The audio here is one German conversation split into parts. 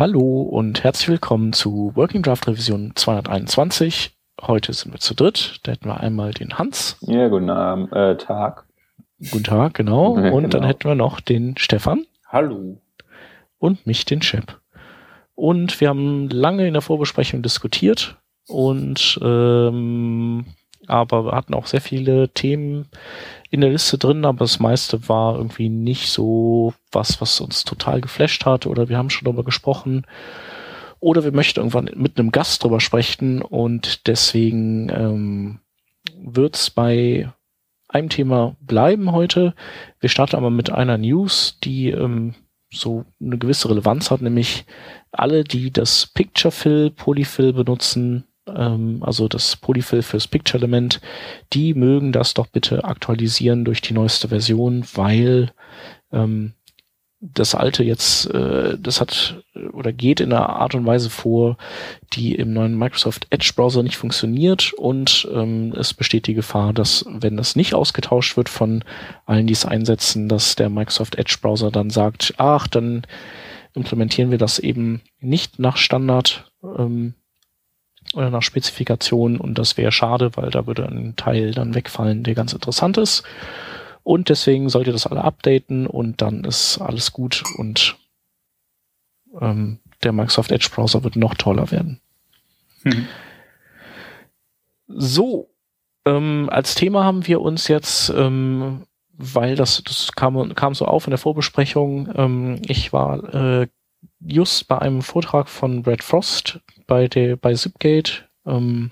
Hallo und herzlich willkommen zu Working Draft Revision 221. Heute sind wir zu dritt. Da hätten wir einmal den Hans. Ja, guten Abend, äh, Tag. Guten Tag, genau. Und genau. dann hätten wir noch den Stefan. Hallo. Und mich, den Chip. Und wir haben lange in der Vorbesprechung diskutiert und ähm, aber wir hatten auch sehr viele Themen in der Liste drin, aber das meiste war irgendwie nicht so was, was uns total geflasht hat oder wir haben schon darüber gesprochen oder wir möchten irgendwann mit einem Gast drüber sprechen und deswegen ähm, wird bei einem Thema bleiben heute. Wir starten aber mit einer News, die ähm, so eine gewisse Relevanz hat, nämlich alle, die das Picture Fill, Polyfill benutzen, ähm, also das Polyfill fürs Picture-Element, die mögen das doch bitte aktualisieren durch die neueste Version, weil ähm, das alte jetzt, äh, das hat oder geht in einer Art und Weise vor, die im neuen Microsoft Edge Browser nicht funktioniert und ähm, es besteht die Gefahr, dass wenn das nicht ausgetauscht wird von allen, die es einsetzen, dass der Microsoft Edge Browser dann sagt, ach, dann implementieren wir das eben nicht nach Standard ähm, oder nach Spezifikation und das wäre schade, weil da würde ein Teil dann wegfallen, der ganz interessant ist. Und deswegen sollt ihr das alle updaten und dann ist alles gut und ähm, der Microsoft Edge Browser wird noch toller werden. Mhm. So, ähm, als Thema haben wir uns jetzt, ähm, weil das, das kam, kam so auf in der Vorbesprechung, ähm, ich war äh, just bei einem Vortrag von Brad Frost bei der bei Zipgate, ähm,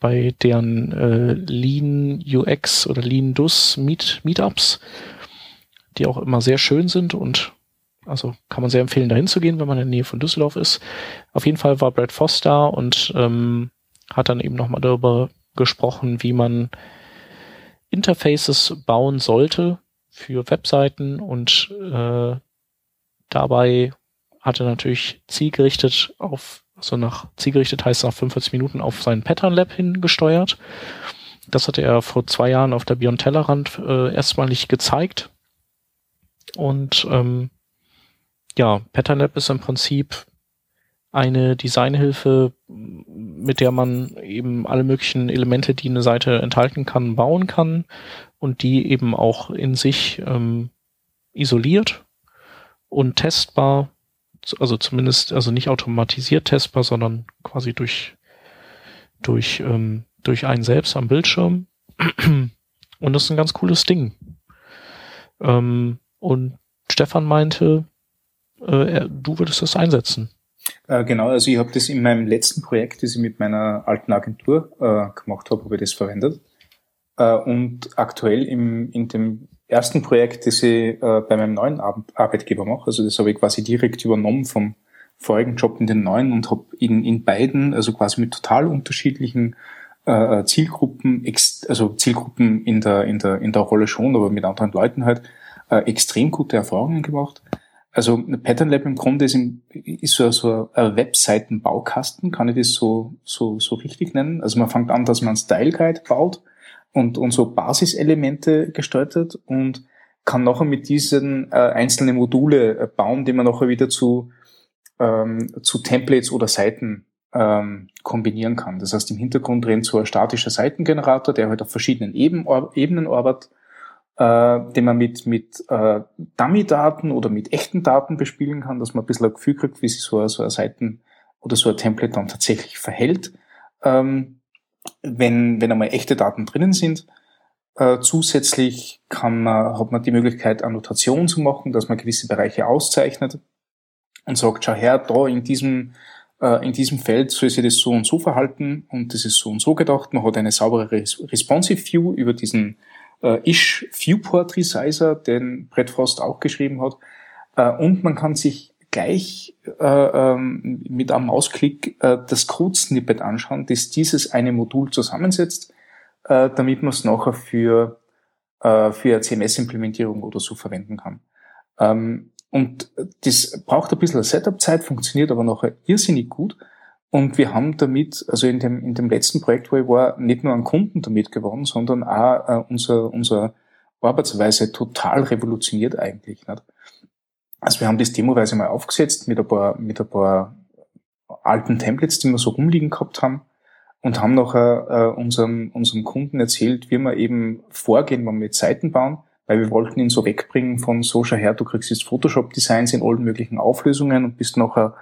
bei deren äh, Lean UX oder Lean DUS Meet, Meetups, die auch immer sehr schön sind und also kann man sehr empfehlen, dahin zu gehen, wenn man in der Nähe von Düsseldorf ist. Auf jeden Fall war Brad Foss da und ähm, hat dann eben nochmal darüber gesprochen, wie man Interfaces bauen sollte für Webseiten und äh, dabei hat er natürlich zielgerichtet auf, also nach zielgerichtet heißt nach 45 Minuten auf sein Pattern Lab hingesteuert. Das hatte er vor zwei Jahren auf der Beyond Tellerrand äh, erstmalig gezeigt. Und ähm, ja, Pattern Lab ist im Prinzip eine Designhilfe, mit der man eben alle möglichen Elemente, die eine Seite enthalten kann, bauen kann und die eben auch in sich ähm, isoliert und testbar also zumindest, also nicht automatisiert testbar, sondern quasi durch, durch, ähm, durch einen selbst am Bildschirm. Und das ist ein ganz cooles Ding. Ähm, und Stefan meinte, äh, er, du würdest das einsetzen. Äh, genau, also ich habe das in meinem letzten Projekt, das ich mit meiner alten Agentur äh, gemacht habe, habe ich das verwendet. Äh, und aktuell im, in dem ersten Projekt, das ich äh, bei meinem neuen Ar Arbeitgeber mache. Also das habe ich quasi direkt übernommen vom vorigen Job in den neuen und habe in, in beiden, also quasi mit total unterschiedlichen äh, Zielgruppen, ex also Zielgruppen in der, in, der, in der Rolle schon, aber mit anderen Leuten halt, äh, extrem gute Erfahrungen gemacht. Also Pattern Lab im Grunde ist, im, ist so, so ein Webseitenbaukasten, kann ich das so, so, so richtig nennen. Also man fängt an, dass man Style Guide baut, und, und so Basiselemente gestaltet und kann nachher mit diesen äh, einzelnen Module äh, bauen, die man nachher wieder zu, ähm, zu Templates oder Seiten ähm, kombinieren kann. Das heißt, im Hintergrund rennt so ein statischer Seitengenerator, der halt auf verschiedenen Eben, Ebenen arbeitet, äh, den man mit, mit äh, Dummy-Daten oder mit echten Daten bespielen kann, dass man ein bisschen ein Gefühl kriegt, wie sich so, so ein Seiten oder so ein Template dann tatsächlich verhält. Ähm, wenn, wenn einmal echte Daten drinnen sind. Äh, zusätzlich kann man, hat man die Möglichkeit, Annotation zu machen, dass man gewisse Bereiche auszeichnet und sagt, schau her, da in diesem, äh, in diesem Feld soll sich das so und so verhalten und das ist so und so gedacht. Man hat eine saubere Responsive View über diesen äh, Ish Viewport Resizer, den Brett Frost auch geschrieben hat. Äh, und man kann sich gleich äh, ähm, mit einem Mausklick äh, das Code-Snippet anschauen, das dieses eine Modul zusammensetzt, äh, damit man es nachher für, äh, für CMS-Implementierung oder so verwenden kann. Ähm, und das braucht ein bisschen Setup-Zeit, funktioniert aber nachher irrsinnig gut. Und wir haben damit, also in dem, in dem letzten Projekt, wo ich war, nicht nur einen Kunden damit gewonnen, sondern auch äh, unser, unser Arbeitsweise total revolutioniert eigentlich. Nicht? Also wir haben das demoweise mal aufgesetzt mit ein paar, mit ein paar alten Templates, die wir so rumliegen gehabt haben und haben nachher äh, unserem, unserem Kunden erzählt, wie wir eben vorgehen, wenn wir Seiten bauen, weil wir wollten ihn so wegbringen von so, schau her, du kriegst jetzt Photoshop-Designs in allen möglichen Auflösungen und bist nachher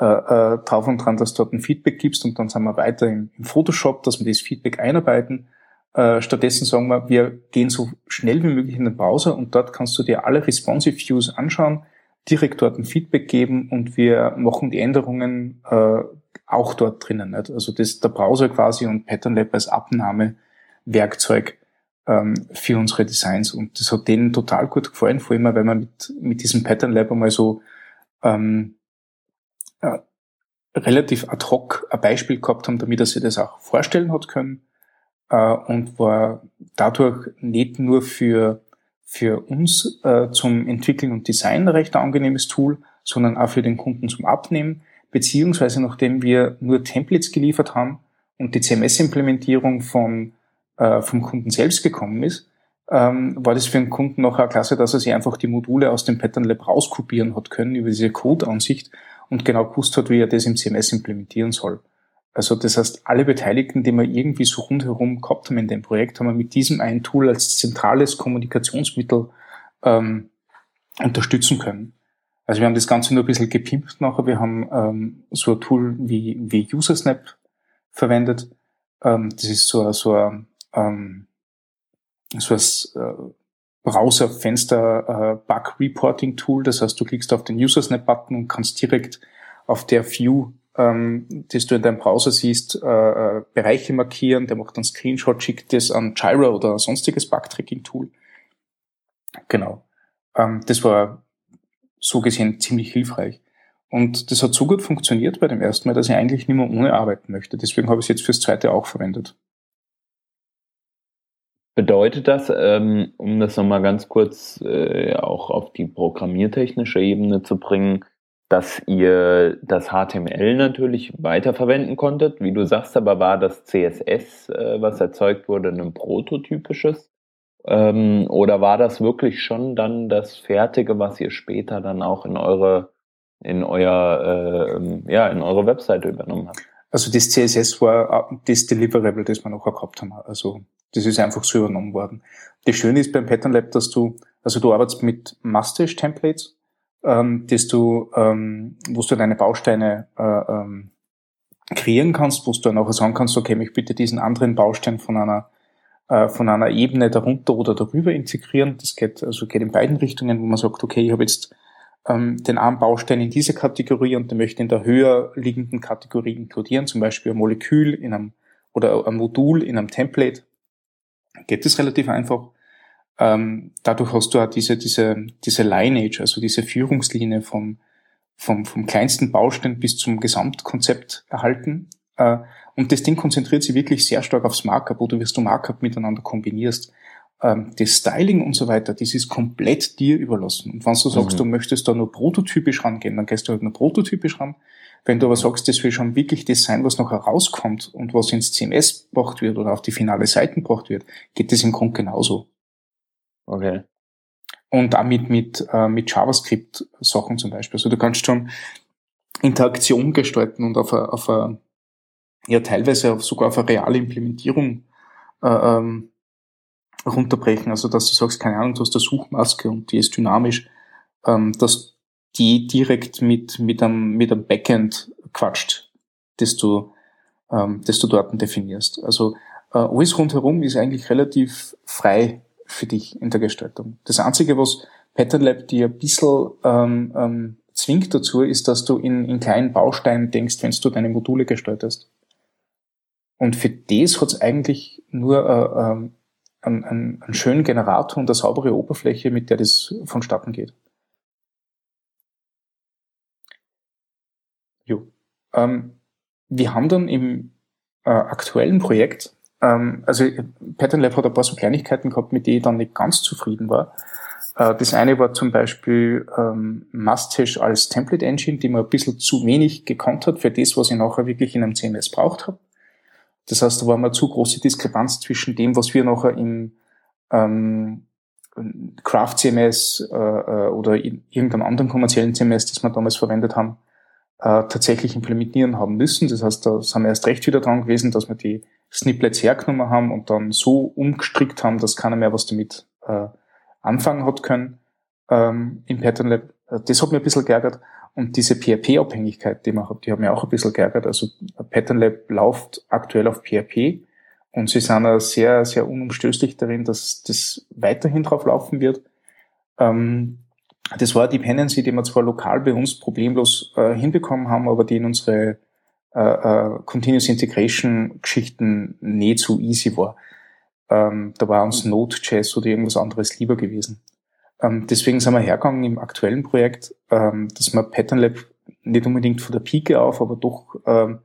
äh, äh, drauf und dran, dass du dort ein Feedback gibst und dann sind wir weiter im, im Photoshop, dass wir das Feedback einarbeiten. Äh, stattdessen sagen wir, wir gehen so schnell wie möglich in den Browser und dort kannst du dir alle Responsive Views anschauen, direkt dort ein Feedback geben und wir machen die Änderungen äh, auch dort drinnen. Nicht? Also das der Browser quasi und Pattern Lab als Abnahmewerkzeug ähm, für unsere Designs. Und das hat denen total gut gefallen, vor allem, weil wir mit, mit diesem Pattern Lab einmal so ähm, äh, relativ ad hoc ein Beispiel gehabt haben, damit er sich das auch vorstellen hat können äh, und war dadurch nicht nur für, für uns äh, zum Entwickeln und Design recht angenehmes Tool, sondern auch für den Kunden zum Abnehmen, beziehungsweise nachdem wir nur Templates geliefert haben und die CMS-Implementierung von, äh, vom Kunden selbst gekommen ist, ähm, war das für den Kunden noch eine Klasse, dass er sich einfach die Module aus dem Pattern Lab rauskopieren hat können über diese Code-Ansicht und genau gewusst hat, wie er das im CMS implementieren soll. Also das heißt, alle Beteiligten, die wir irgendwie so rundherum gehabt haben in dem Projekt, haben wir mit diesem einen Tool als zentrales Kommunikationsmittel ähm, unterstützen können. Also wir haben das Ganze nur ein bisschen gepimpt nachher. Wir haben ähm, so ein Tool wie, wie UserSnap verwendet. Ähm, das ist so, so ein, ähm, so ein äh, Browser-Fenster-Bug-Reporting-Tool. Das heißt, du klickst auf den User-Snap-Button und kannst direkt auf der View, ähm, das du in deinem Browser siehst, äh, äh, Bereiche markieren. Der macht einen Screenshot, schickt das an Jira oder sonstiges Bug-Tracking-Tool. Genau. Ähm, das war so gesehen ziemlich hilfreich. Und das hat so gut funktioniert bei dem ersten Mal, dass ich eigentlich nicht mehr ohne arbeiten möchte. Deswegen habe ich es jetzt fürs zweite auch verwendet. Bedeutet das, ähm, um das nochmal ganz kurz äh, auch auf die programmiertechnische Ebene zu bringen, dass ihr das HTML natürlich weiterverwenden konntet, wie du sagst, aber war das CSS, äh, was erzeugt wurde, ein prototypisches? Ähm, oder war das wirklich schon dann das Fertige, was ihr später dann auch in eure, in euer, äh, ja, in eure Webseite übernommen habt? Also das CSS war äh, das Deliverable, das wir noch gehabt haben. Also das ist einfach so übernommen worden. Das Schöne ist beim Pattern Lab, dass du, also du arbeitest mit Mustache-Templates, ähm, dass du, ähm, wo du deine Bausteine äh, ähm, kreieren kannst, wo du dann auch sagen kannst, okay, ich bitte diesen anderen Baustein von einer äh, von einer Ebene darunter oder darüber integrieren. Das geht also geht in beiden Richtungen, wo man sagt, okay, ich habe jetzt ähm, den einen Baustein in dieser Kategorie und den möchte in der höher liegenden Kategorie inkludieren, zum Beispiel ein Molekül in einem oder ein Modul in einem Template geht es relativ einfach. Ähm, dadurch hast du auch diese, diese, diese Lineage, also diese Führungslinie vom, vom, vom kleinsten Baustein bis zum Gesamtkonzept erhalten. Äh, und das Ding konzentriert sich wirklich sehr stark aufs Markup, wo du wirst du Markup miteinander kombinierst. Ähm, das Styling und so weiter, das ist komplett dir überlassen. Und wenn du sagst, mhm. du möchtest da nur prototypisch rangehen, dann gehst du halt nur prototypisch ran. Wenn du aber sagst, das will schon wirklich das sein, was noch herauskommt und was ins CMS gebracht wird oder auf die finale Seiten gebracht wird, geht das im Grunde genauso. Okay. Und damit mit, äh, mit JavaScript-Sachen zum Beispiel. Also du kannst schon Interaktion gestalten und auf eine, auf eine ja teilweise sogar auf eine reale Implementierung äh, ähm, runterbrechen. Also dass du sagst, keine Ahnung, du hast eine Suchmaske und die ist dynamisch, ähm, dass die direkt mit, mit einem, mit einem Backend quatscht, das du, ähm, das du dort definierst. Also äh, alles rundherum ist eigentlich relativ frei für dich in der Gestaltung. Das Einzige, was Pattern Lab dir ein bisschen ähm, ähm, zwingt dazu, ist, dass du in, in kleinen Bausteinen denkst, wenn du deine Module gestaltest. Und für das hat es eigentlich nur äh, ähm, einen, einen, einen schönen Generator und eine saubere Oberfläche, mit der das vonstatten geht. Jo. Ähm, wir haben dann im äh, aktuellen Projekt, also Pattern Lab hat ein paar so Kleinigkeiten gehabt, mit denen ich dann nicht ganz zufrieden war. Äh, das eine war zum Beispiel ähm, Mustache als Template Engine, die man ein bisschen zu wenig gekonnt hat für das, was ich nachher wirklich in einem CMS braucht habe. Das heißt, da war mal zu große Diskrepanz zwischen dem, was wir nachher im, ähm, Craft CMS äh, äh, oder in irgendeinem anderen kommerziellen CMS, das wir damals verwendet haben, äh, tatsächlich implementieren haben müssen. Das heißt, da sind wir erst recht wieder dran gewesen, dass wir die Snippets hergenommen haben und dann so umgestrickt haben, dass keiner mehr was damit äh, anfangen hat können ähm, im Pattern Lab. Äh, das hat mir ein bisschen geärgert. Und diese PHP-Abhängigkeit, die man hat, die hat mir auch ein bisschen geärgert. Also Pattern Lab läuft aktuell auf PHP und sie sind auch sehr, sehr unumstößlich darin, dass das weiterhin drauf laufen wird. Ähm, das war eine Dependency, die wir zwar lokal bei uns problemlos äh, hinbekommen haben, aber die in unsere äh, äh, Continuous Integration Geschichten nicht so easy war. Ähm, da war uns Node.js oder irgendwas anderes lieber gewesen. Ähm, deswegen sind wir hergegangen im aktuellen Projekt, ähm, dass wir Pattern Lab nicht unbedingt von der Pike auf, aber doch ähm,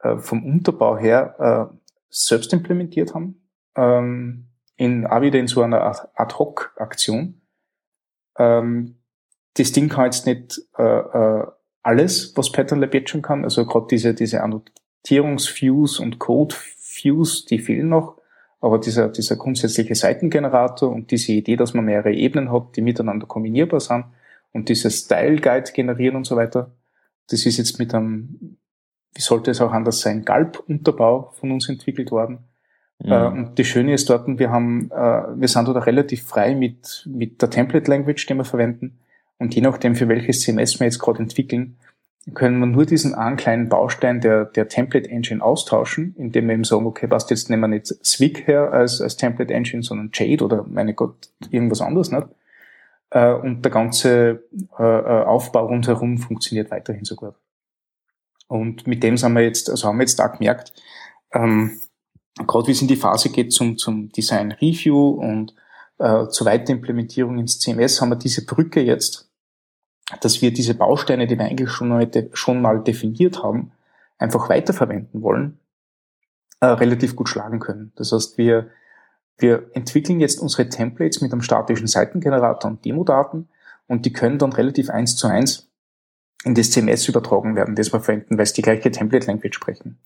äh, vom Unterbau her äh, selbst implementiert haben, ähm, in, auch wieder in so einer Ad-Hoc-Aktion. Ähm, das Ding kann jetzt nicht äh, äh, alles, was Pattern Lab jetzt schon kann. Also gerade diese, diese Annotierungsviews und Code-Views, die fehlen noch. Aber dieser, dieser grundsätzliche Seitengenerator und diese Idee, dass man mehrere Ebenen hat, die miteinander kombinierbar sind und dieses Style Guide generieren und so weiter, das ist jetzt mit einem wie sollte es auch anders sein, Galb-Unterbau von uns entwickelt worden. Mhm. Äh, und das Schöne ist dort, wir haben, äh, wir sind dort relativ frei mit, mit der Template Language, die wir verwenden. Und je nachdem, für welches CMS wir jetzt gerade entwickeln, können wir nur diesen einen kleinen Baustein der, der Template Engine austauschen, indem wir eben sagen, okay, was jetzt nehmen wir nicht Swig her als, als Template Engine, sondern Jade oder meine Gott, irgendwas anderes, nicht? Äh, und der ganze Aufbau rundherum funktioniert weiterhin so gut. Und mit dem sind wir jetzt, also haben wir jetzt da gemerkt, ähm, gerade wie es in die Phase geht zum, zum Design Review und äh, zur Weitimplementierung ins CMS, haben wir diese Brücke jetzt, dass wir diese Bausteine, die wir eigentlich schon mal, schon mal definiert haben, einfach weiterverwenden wollen, äh, relativ gut schlagen können. Das heißt, wir, wir entwickeln jetzt unsere Templates mit einem statischen Seitengenerator und Demodaten und die können dann relativ eins zu eins in das CMS übertragen werden, das wir verwenden, weil es die gleiche Template Language sprechen.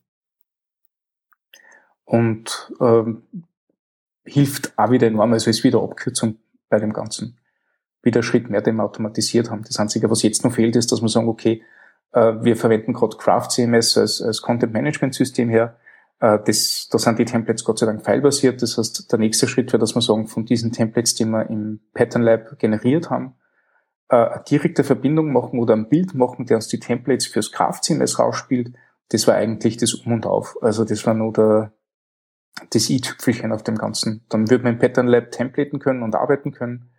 Und ähm, hilft auch wieder enorm, also ist wieder Abkürzung bei dem Ganzen. Wieder Schritt mehr, wir automatisiert haben. Das Einzige, was jetzt noch fehlt, ist, dass wir sagen, okay, äh, wir verwenden gerade Craft CMS als, als Content Management System her. Äh, das, da sind die Templates Gott sei Dank filebasiert. Das heißt, der nächste Schritt wäre, dass wir sagen, von diesen Templates, die wir im Pattern Lab generiert haben, äh, eine direkte Verbindung machen oder ein Bild machen, der uns die Templates fürs Kraft-CMS rausspielt, das war eigentlich das Um und Auf. Also das war nur der, das i-Tüpfelchen auf dem Ganzen. Dann wird man im Pattern Lab templaten können und arbeiten können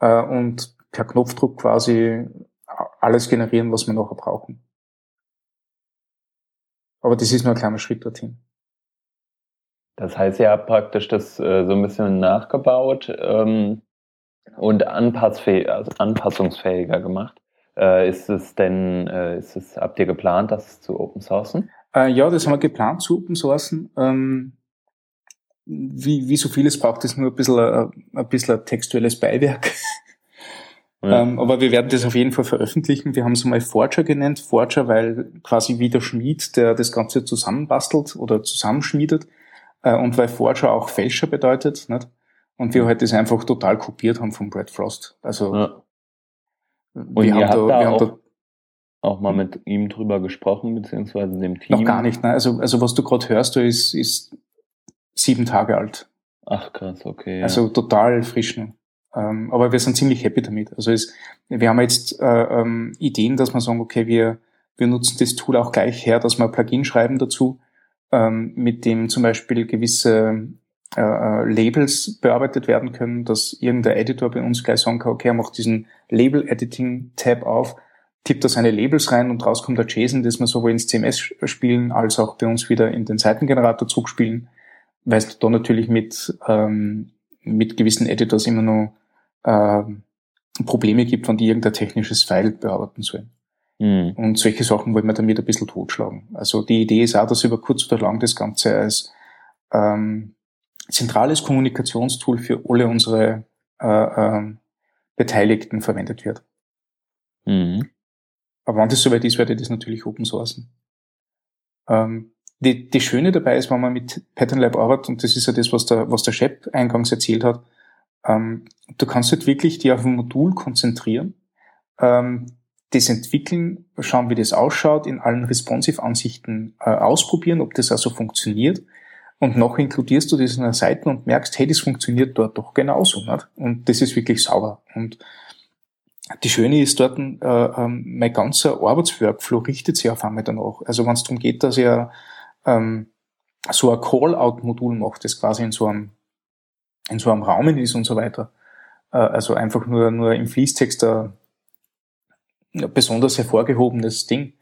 äh, und per Knopfdruck quasi alles generieren, was wir nachher brauchen. Aber das ist nur ein kleiner Schritt dorthin. Das heißt, ihr habt praktisch das äh, so ein bisschen nachgebaut. Ähm, und also anpassungsfähiger gemacht. Äh, ist es denn, äh, ist es, habt ihr geplant, das zu open sourcen? Äh, ja, das haben wir geplant zu open sourcen. Ähm, wie, wie so vieles braucht es nur ein bisschen, ein, äh, ein bisschen ein textuelles Beiwerk. Ja. Ähm, aber wir werden das auf jeden Fall veröffentlichen. Wir haben es mal Forger genannt. Forger, weil quasi wie der Schmied, der das Ganze zusammenbastelt oder zusammenschmiedet. Äh, und weil Forger auch Fälscher bedeutet. Nicht? Und wir halt das einfach total kopiert haben von Brad Frost. Also ja. Und wir haben, da, wir haben da auch mal mit ihm drüber gesprochen, beziehungsweise dem Team? Noch gar nicht, ne? Also, also was du gerade hörst, du ist, ist sieben Tage alt. Ach krass, okay. Ja. Also total frisch noch. Ähm, aber wir sind ziemlich happy damit. Also es, wir haben jetzt äh, ähm, Ideen, dass wir sagen, okay, wir, wir nutzen das Tool auch gleich her, dass wir ein Plugin schreiben dazu, ähm, mit dem zum Beispiel gewisse äh, äh, Labels bearbeitet werden können, dass irgendein Editor bei uns gleich sagen kann, okay, er macht diesen Label-Editing-Tab auf, tippt da seine Labels rein und raus kommt der JSON, das wir sowohl ins CMS spielen, als auch bei uns wieder in den Seitengenerator zurückspielen, weil es da natürlich mit, ähm, mit gewissen Editors immer noch äh, Probleme gibt, wenn die irgendein technisches File bearbeiten sollen. Mhm. Und solche Sachen wollen wir damit ein bisschen totschlagen. Also die Idee ist auch, dass über kurz oder lang das Ganze als ähm, zentrales Kommunikationstool für alle unsere äh, äh, Beteiligten verwendet wird. Mhm. Aber wenn das soweit ist, werde ich das natürlich open sourcen. Ähm, die, die Schöne dabei ist, wenn man mit Pattern Lab arbeitet, und das ist ja das, was der, was der Shep eingangs erzählt hat, Ähm, du kannst halt wirklich die auf ein Modul konzentrieren, ähm, das entwickeln, schauen, wie das ausschaut, in allen Responsive-Ansichten äh, ausprobieren, ob das also funktioniert. Und noch inkludierst du das in einer Seite und merkst, hey, das funktioniert dort doch genauso. Nicht? Und das ist wirklich sauber. Und die Schöne ist dort, äh, äh, mein ganzer Arbeitsworkflow richtet sich auf einmal danach. Also wenn es darum geht, dass ich ähm, so ein Call-out-Modul mache, das quasi in so einem in so einem Raum ist und so weiter. Äh, also einfach nur, nur im Fließtext ein besonders hervorgehobenes Ding.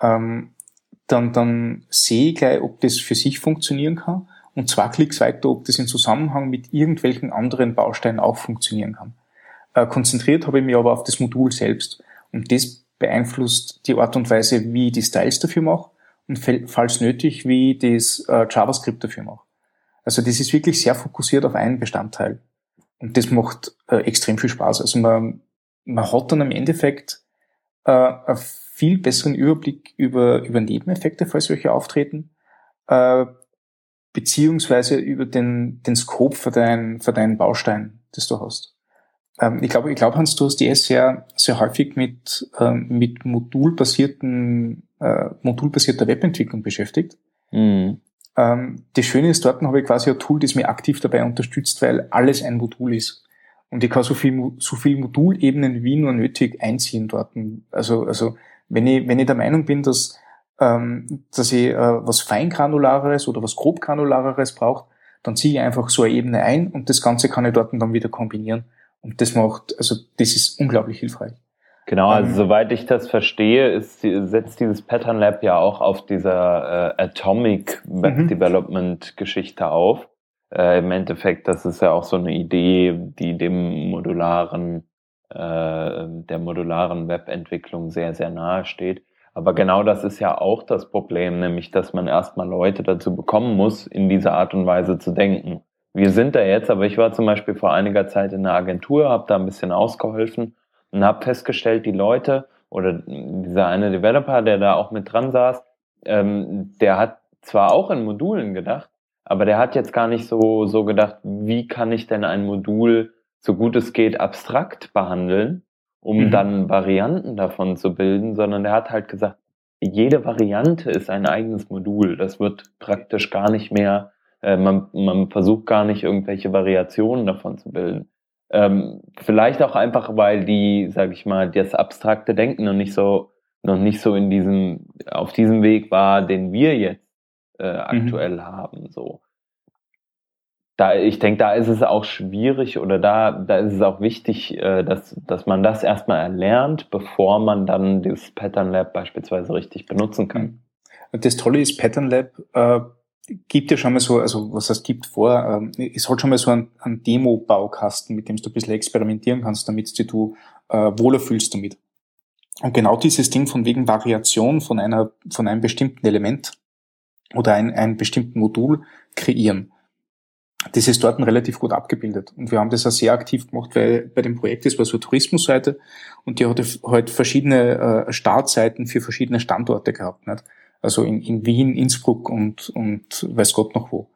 Ähm, dann, dann sehe ich gleich, ob das für sich funktionieren kann und zwei Klicks weiter, ob das in Zusammenhang mit irgendwelchen anderen Bausteinen auch funktionieren kann. Äh, konzentriert habe ich mich aber auf das Modul selbst und das beeinflusst die Art und Weise, wie ich die Styles dafür mache und falls nötig, wie das äh, JavaScript dafür mache. Also das ist wirklich sehr fokussiert auf einen Bestandteil. Und das macht äh, extrem viel Spaß. Also man, man hat dann im Endeffekt äh, einen viel besseren Überblick über, über Nebeneffekte, falls welche auftreten, äh, beziehungsweise über den, den Scope für deinen, für deinen Baustein, das du hast. Ähm, ich glaube, ich glaube, Hans, du hast dir sehr, sehr häufig mit, ähm, mit modulbasierten, äh, modulbasierter Webentwicklung beschäftigt. Mhm. Ähm, das Schöne ist, dort habe ich quasi ein Tool, das mir aktiv dabei unterstützt, weil alles ein Modul ist. Und ich kann so viel, so viel Modulebenen wie nur nötig einziehen dort. Also, also, wenn ich, wenn ich der Meinung bin, dass, ähm, dass ich äh, was feingranulareres oder was grobgranulareres brauche, dann ziehe ich einfach so eine Ebene ein und das Ganze kann ich dort dann wieder kombinieren. Und das macht, also, das ist unglaublich hilfreich. Genau, also ähm, soweit ich das verstehe, ist, setzt dieses Pattern Lab ja auch auf dieser äh, Atomic Web mhm. Development Geschichte auf. Äh, Im Endeffekt, das ist ja auch so eine Idee, die dem modularen, äh, der modularen Webentwicklung sehr, sehr nahe steht. Aber genau das ist ja auch das Problem, nämlich dass man erstmal Leute dazu bekommen muss, in dieser Art und Weise zu denken. Wir sind da jetzt, aber ich war zum Beispiel vor einiger Zeit in einer Agentur, habe da ein bisschen ausgeholfen und habe festgestellt, die Leute oder dieser eine Developer, der da auch mit dran saß, ähm, der hat zwar auch in Modulen gedacht, aber der hat jetzt gar nicht so, so gedacht, wie kann ich denn ein Modul so gut es geht abstrakt behandeln, um mhm. dann Varianten davon zu bilden, sondern der hat halt gesagt, jede Variante ist ein eigenes Modul. Das wird praktisch gar nicht mehr, äh, man, man versucht gar nicht irgendwelche Variationen davon zu bilden. Ähm, vielleicht auch einfach, weil die, sag ich mal, das abstrakte Denken noch nicht so, noch nicht so in diesem, auf diesem Weg war, den wir jetzt äh, mhm. aktuell mhm. haben. So. Da, ich denke, da ist es auch schwierig oder da, da ist es auch wichtig, äh, dass, dass man das erstmal erlernt, bevor man dann das Pattern Lab beispielsweise richtig benutzen kann. Mhm. Das Tolle ist, Pattern Lab äh, gibt ja schon mal so, also was es gibt vor, ähm, es hat schon mal so einen, einen Demo-Baukasten, mit dem du ein bisschen experimentieren kannst, damit du äh, wohler fühlst damit. Und genau dieses Ding von wegen Variation von einer, von einem bestimmten Element oder ein, ein bestimmten Modul kreieren, das ist dort relativ gut abgebildet. Und wir haben das auch sehr aktiv gemacht, weil bei dem Projekt, das war so eine Tourismusseite und die hatte halt verschiedene äh, Startseiten für verschiedene Standorte gehabt. Nicht? Also in, in Wien, Innsbruck und, und weiß Gott noch wo.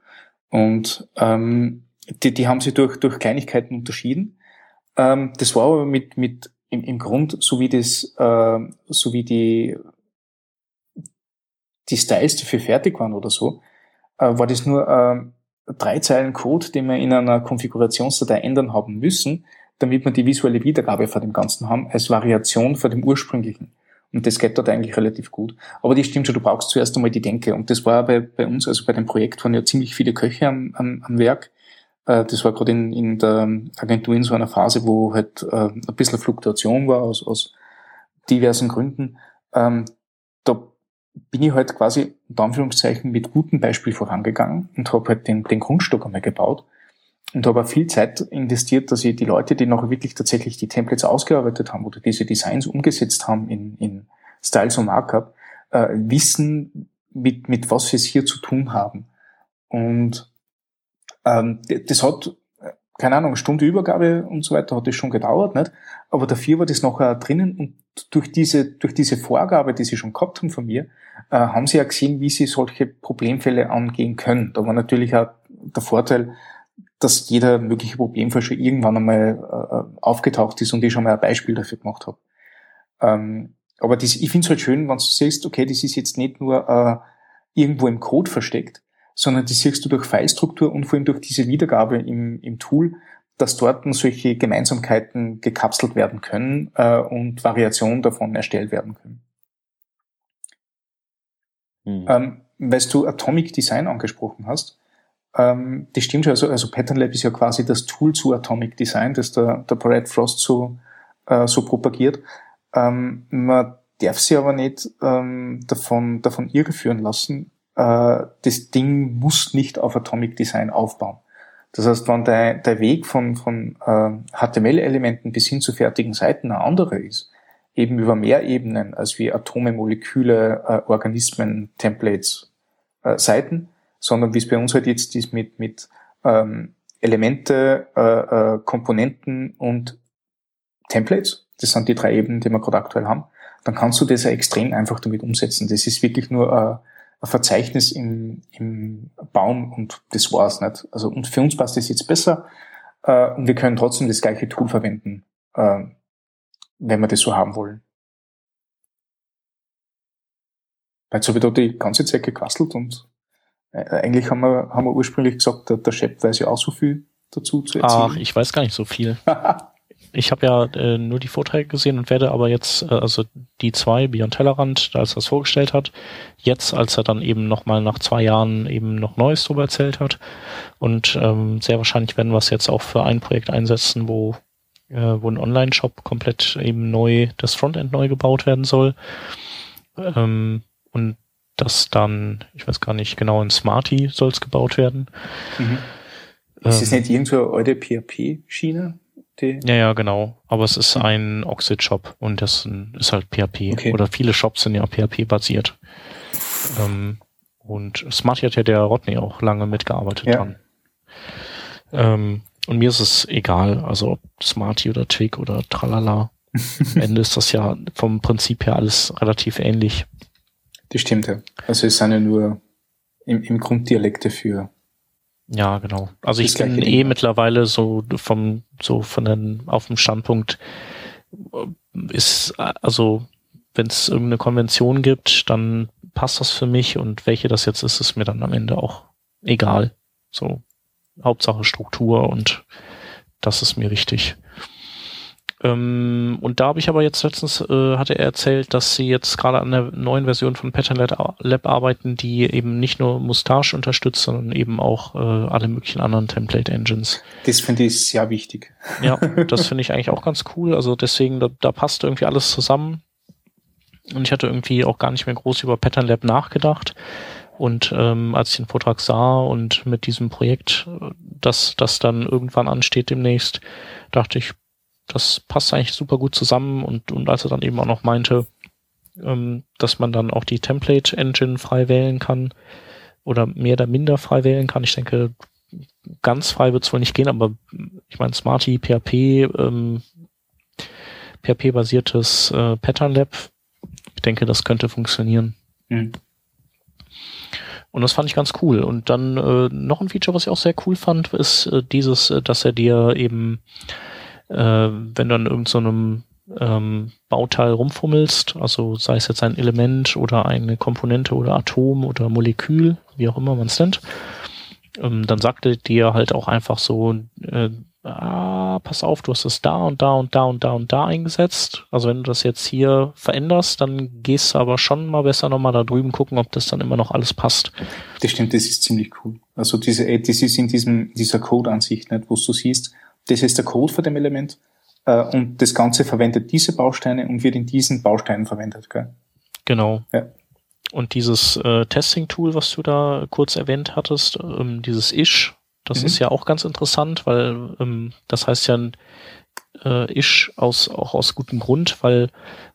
Und ähm, die, die haben sie durch, durch Kleinigkeiten unterschieden. Ähm, das war aber mit, mit im, im Grund, so wie das, äh, so wie die, die Styles dafür fertig waren oder so, äh, war das nur äh, drei Zeilen Code, den wir in einer Konfigurationsdatei ändern haben müssen, damit wir die visuelle Wiedergabe vor dem Ganzen haben, als Variation vor dem ursprünglichen. Und das geht dort eigentlich relativ gut. Aber die stimmt schon, du brauchst zuerst einmal die Denke. Und das war bei, bei uns, also bei dem Projekt waren ja ziemlich viele Köche am, am, am Werk. Äh, das war gerade in, in der Agentur in so einer Phase, wo halt äh, ein bisschen Fluktuation war aus, aus diversen Gründen. Ähm, da bin ich halt quasi unter Anführungszeichen mit gutem Beispiel vorangegangen und habe halt den, den Grundstock einmal gebaut und habe viel Zeit investiert, dass ich die Leute, die noch wirklich tatsächlich die Templates ausgearbeitet haben oder diese Designs umgesetzt haben in, in Styles und Markup, äh, wissen, mit, mit was sie es hier zu tun haben. Und ähm, das hat, keine Ahnung, Stunde Übergabe und so weiter hat das schon gedauert, nicht? Aber dafür war das nachher drinnen und durch diese, durch diese Vorgabe, die sie schon gehabt haben von mir, äh, haben sie ja gesehen, wie sie solche Problemfälle angehen können. Da war natürlich auch der Vorteil, dass jeder mögliche Problemfall schon irgendwann einmal äh, aufgetaucht ist und ich schon mal ein Beispiel dafür gemacht habe. Ähm, aber das, ich finde es halt schön, wenn du siehst, okay, das ist jetzt nicht nur äh, irgendwo im Code versteckt, sondern das siehst du durch Filestruktur und vor allem durch diese Wiedergabe im, im Tool, dass dort solche Gemeinsamkeiten gekapselt werden können äh, und Variationen davon erstellt werden können. Mhm. Ähm, weil du Atomic Design angesprochen hast, ähm, das stimmt schon, also, also Pattern Lab ist ja quasi das Tool zu Atomic Design, das der, der Brad Frost so, äh, so propagiert. Ähm, man darf sie aber nicht ähm, davon, davon irreführen lassen. Äh, das Ding muss nicht auf Atomic Design aufbauen. Das heißt, wenn der, der Weg von, von äh, HTML-Elementen bis hin zu fertigen Seiten ein anderer ist, eben über mehr Ebenen als wie Atome, Moleküle, äh, Organismen, Templates, äh, Seiten, sondern wie es bei uns halt jetzt ist mit, mit ähm, Elemente, äh, äh, Komponenten und Templates, das sind die drei Ebenen, die wir gerade aktuell haben, dann kannst du das ja extrem einfach damit umsetzen. Das ist wirklich nur äh, ein Verzeichnis im, im Baum und das war's nicht. Also und für uns passt das jetzt besser äh, und wir können trotzdem das gleiche Tool verwenden, äh, wenn wir das so haben wollen. Jetzt habe ich da die ganze Zeit gequasselt und eigentlich haben wir, haben wir ursprünglich gesagt, der, der Shep weiß ja auch so viel dazu zu erzählen. Ach, ich weiß gar nicht so viel. ich habe ja äh, nur die Vorträge gesehen und werde aber jetzt, äh, also die zwei, Beyond Tellerrand, als er das vorgestellt hat, jetzt, als er dann eben nochmal nach zwei Jahren eben noch Neues darüber erzählt hat. Und ähm, sehr wahrscheinlich werden wir es jetzt auch für ein Projekt einsetzen, wo, äh, wo ein Online-Shop komplett eben neu, das Frontend neu gebaut werden soll. Ähm, und das dann, ich weiß gar nicht genau, in Smarty soll es gebaut werden. Mhm. Ist es ähm, nicht irgendwo alte PHP-Schiene? Ja, ja, genau. Aber es ist ein Oxid-Shop und das ist halt PHP. Okay. Oder viele Shops sind ja PHP-basiert. Ähm, und Smarty hat ja der Rodney auch lange mitgearbeitet ja. dran. Ähm, und mir ist es egal, also ob Smarty oder Twig oder Tralala. Am Ende ist das ja vom Prinzip her alles relativ ähnlich. Das stimmt, ja. Also es sind ja nur im, im Grunddialekte für ja, genau. Also ich bin eh mittlerweile so vom, so von den, auf dem Standpunkt, äh, ist, also, wenn es irgendeine Konvention gibt, dann passt das für mich und welche das jetzt ist, ist mir dann am Ende auch egal. So, Hauptsache Struktur und das ist mir wichtig. Ähm, und da habe ich aber jetzt letztens, äh, hatte er erzählt, dass sie jetzt gerade an der neuen Version von Pattern Lab arbeiten, die eben nicht nur Mustache unterstützt, sondern eben auch äh, alle möglichen anderen Template Engines. Das finde ich sehr wichtig. Ja, das finde ich eigentlich auch ganz cool. Also deswegen, da, da passt irgendwie alles zusammen. Und ich hatte irgendwie auch gar nicht mehr groß über Pattern Lab nachgedacht. Und ähm, als ich den Vortrag sah und mit diesem Projekt, äh, das, das dann irgendwann ansteht demnächst, dachte ich, das passt eigentlich super gut zusammen und, und als er dann eben auch noch meinte, ähm, dass man dann auch die Template Engine frei wählen kann oder mehr oder minder frei wählen kann. Ich denke, ganz frei wird es wohl nicht gehen, aber ich meine, Smarty, PHP, ähm, PHP-basiertes äh, Pattern Lab, ich denke, das könnte funktionieren. Mhm. Und das fand ich ganz cool. Und dann äh, noch ein Feature, was ich auch sehr cool fand, ist äh, dieses, äh, dass er dir eben wenn du an irgendeinem so ähm, Bauteil rumfummelst, also sei es jetzt ein Element oder eine Komponente oder Atom oder Molekül, wie auch immer man es nennt, ähm, dann sagt er dir halt auch einfach so, äh, ah, pass auf, du hast es da und da und da und da und da eingesetzt. Also wenn du das jetzt hier veränderst, dann gehst du aber schon mal besser nochmal da drüben gucken, ob das dann immer noch alles passt. Das stimmt, das ist ziemlich cool. Also diese, das ist in diesem, dieser Code-Ansicht, nicht, wo du siehst, das ist der Code von dem Element äh, und das Ganze verwendet diese Bausteine und wird in diesen Bausteinen verwendet. Gell? Genau. Ja. Und dieses äh, Testing-Tool, was du da kurz erwähnt hattest, ähm, dieses Ish, das mhm. ist ja auch ganz interessant, weil ähm, das heißt ja äh, Ish aus, auch aus gutem Grund, weil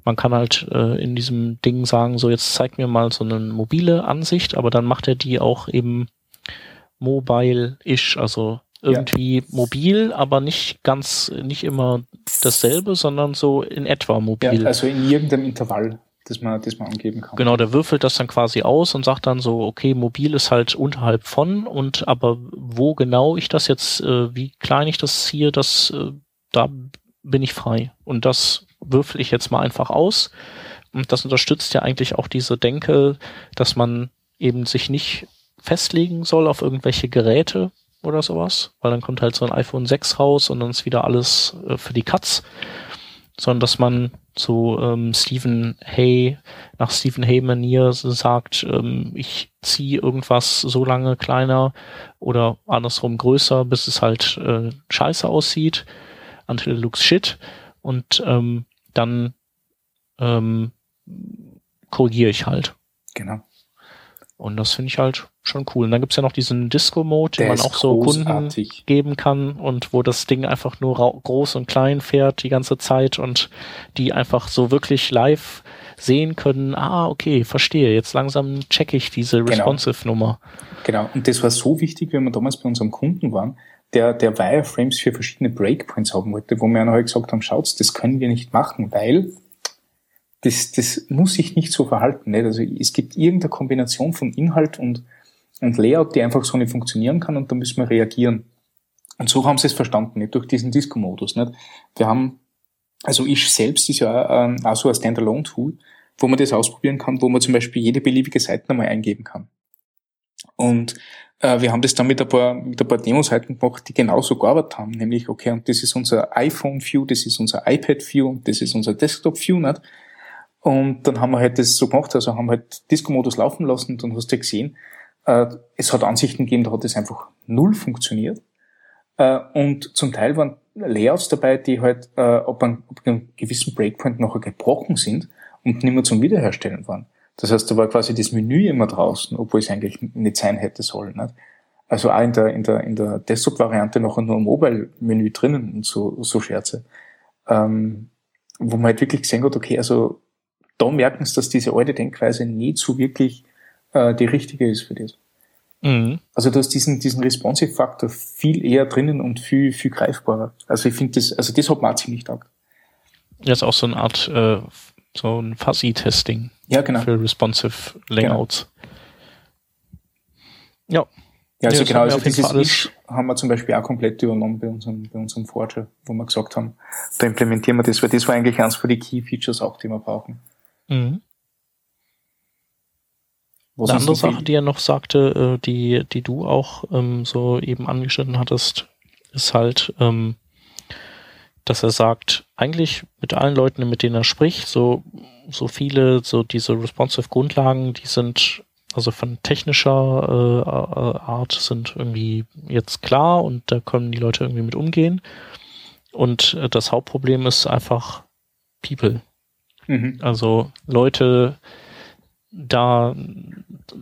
man kann halt äh, in diesem Ding sagen, so jetzt zeig mir mal so eine mobile Ansicht, aber dann macht er die auch eben mobile-ish, also irgendwie ja. mobil, aber nicht ganz, nicht immer dasselbe, sondern so in etwa mobil. Ja, also in irgendeinem Intervall. das man, das man angeben kann. Genau, der würfelt das dann quasi aus und sagt dann so, okay, mobil ist halt unterhalb von und aber wo genau ich das jetzt, äh, wie klein ich das ziehe, das, äh, da bin ich frei. Und das würfel ich jetzt mal einfach aus. Und das unterstützt ja eigentlich auch diese Denke, dass man eben sich nicht festlegen soll auf irgendwelche Geräte oder sowas, weil dann kommt halt so ein iPhone 6 raus und dann ist wieder alles äh, für die Katz, sondern dass man so ähm, Stephen Hay, nach Stephen Hay-Manier sagt, ähm, ich ziehe irgendwas so lange kleiner oder andersrum größer, bis es halt äh, scheiße aussieht, until it looks shit und ähm, dann ähm, korrigiere ich halt. Genau. Und das finde ich halt schon cool. Und dann gibt's ja noch diesen Disco-Mode, den man auch so großartig. Kunden geben kann und wo das Ding einfach nur groß und klein fährt die ganze Zeit und die einfach so wirklich live sehen können, ah, okay, verstehe, jetzt langsam checke ich diese genau. Responsive-Nummer. Genau, und das war so wichtig, wenn wir damals bei unserem Kunden waren, der, der Wireframes für verschiedene Breakpoints haben wollte, wo wir dann halt gesagt haben, schaut, das können wir nicht machen, weil das, das muss sich nicht so verhalten. Nicht? Also es gibt irgendeine Kombination von Inhalt und, und Layout, die einfach so nicht funktionieren kann und da müssen wir reagieren. Und so haben sie es verstanden, nicht durch diesen Disco-Modus. Nicht? Wir haben, also ich selbst ist ja ähm, auch so ein Standalone-Tool, wo man das ausprobieren kann, wo man zum Beispiel jede beliebige Seite einmal eingeben kann. Und äh, wir haben das dann mit ein paar, mit ein paar Demo-Seiten gemacht, die genauso gearbeitet haben, nämlich, okay, und das ist unser iPhone-View, das ist unser iPad-View das ist unser Desktop-View, nicht? Und dann haben wir halt das so gemacht, also haben halt Disco-Modus laufen lassen dann hast du gesehen, äh, es hat Ansichten gegeben, da hat es einfach null funktioniert. Äh, und zum Teil waren Layouts dabei, die halt äh, ab, einem, ab einem gewissen Breakpoint nachher gebrochen sind und nicht mehr zum Wiederherstellen waren. Das heißt, da war quasi das Menü immer draußen, obwohl es eigentlich nicht sein hätte sollen. Nicht? Also auch in der, in der, in der Desktop-Variante noch nur ein Mobile-Menü drinnen und so, so Scherze. Ähm, wo man halt wirklich gesehen hat, okay, also da merken sie, dass diese alte Denkweise nie so wirklich äh, die richtige ist für das. Mhm. Also du hast diesen, diesen Responsive-Faktor viel eher drinnen und viel, viel greifbarer. Also ich finde das, also das hat man auch ziemlich taugt. Ja, ist auch so eine Art, äh, so ein Fuzzy-Testing. Ja, genau. Für responsive Layouts. Genau. Ja. Ja, also ja, genau, also dieses Ish haben wir zum Beispiel auch komplett übernommen bei unserem, bei unserem Forger, wo wir gesagt haben, da implementieren wir das, weil das war eigentlich eins von den Key-Features auch, die wir brauchen. Mhm. Eine andere Sache, die er noch sagte, äh, die, die du auch ähm, so eben angeschnitten hattest, ist halt, ähm, dass er sagt, eigentlich mit allen Leuten, mit denen er spricht, so, so viele, so diese responsive Grundlagen, die sind also von technischer äh, Art sind irgendwie jetzt klar und da können die Leute irgendwie mit umgehen. Und äh, das Hauptproblem ist einfach People. Mhm. Also Leute da